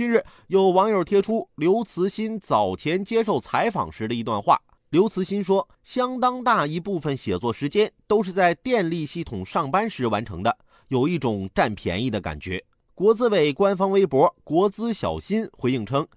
近日，有网友贴出刘慈欣早前接受采访时的一段话。刘慈欣说：“相当大一部分写作时间都是在电力系统上班时完成的，有一种占便宜的感觉。”国资委官方微博“国资小新”回应称：“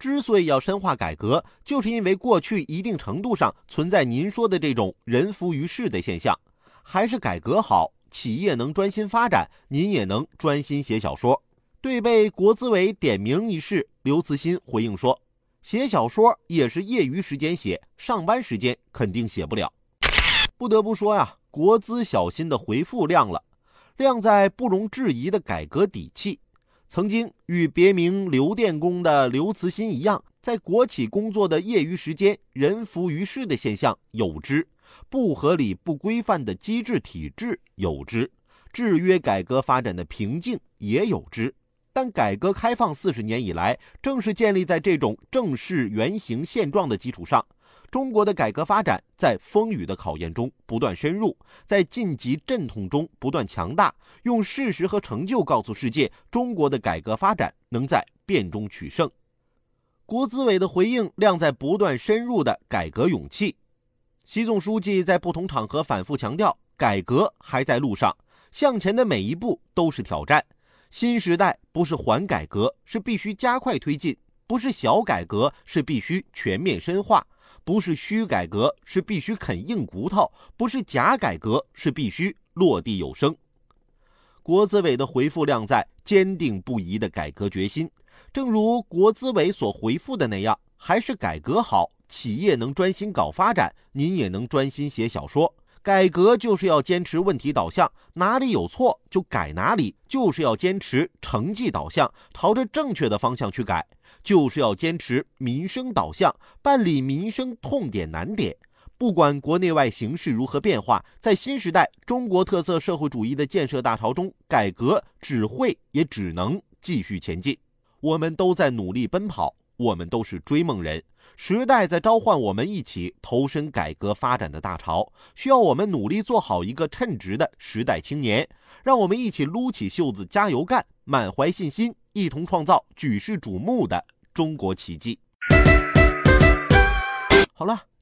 之所以要深化改革，就是因为过去一定程度上存在您说的这种人浮于事的现象，还是改革好，企业能专心发展，您也能专心写小说。”对被国资委点名一事，刘慈欣回应说。写小说也是业余时间写，上班时间肯定写不了。不得不说呀，国资小新的回复亮了，亮在不容置疑的改革底气。曾经与别名刘电工的刘慈欣一样，在国企工作的业余时间人浮于事的现象有之，不合理不规范的机制体制有之，制约改革发展的瓶颈也有之。但改革开放四十年以来，正是建立在这种正式原型现状的基础上，中国的改革发展在风雨的考验中不断深入，在晋级阵痛中不断强大。用事实和成就告诉世界，中国的改革发展能在变中取胜。国资委的回应亮在不断深入的改革勇气。习总书记在不同场合反复强调，改革还在路上，向前的每一步都是挑战。新时代不是缓改革，是必须加快推进；不是小改革，是必须全面深化；不是虚改革，是必须啃硬骨头；不是假改革，是必须落地有声。国资委的回复亮在坚定不移的改革决心。正如国资委所回复的那样，还是改革好，企业能专心搞发展，您也能专心写小说。改革就是要坚持问题导向，哪里有错就改哪里；就是要坚持成绩导向，朝着正确的方向去改；就是要坚持民生导向，办理民生痛点难点。不管国内外形势如何变化，在新时代中国特色社会主义的建设大潮中，改革只会也只能继续前进。我们都在努力奔跑。我们都是追梦人，时代在召唤我们一起投身改革发展的大潮，需要我们努力做好一个称职的时代青年。让我们一起撸起袖子加油干，满怀信心，一同创造举世瞩目的中国奇迹。好了。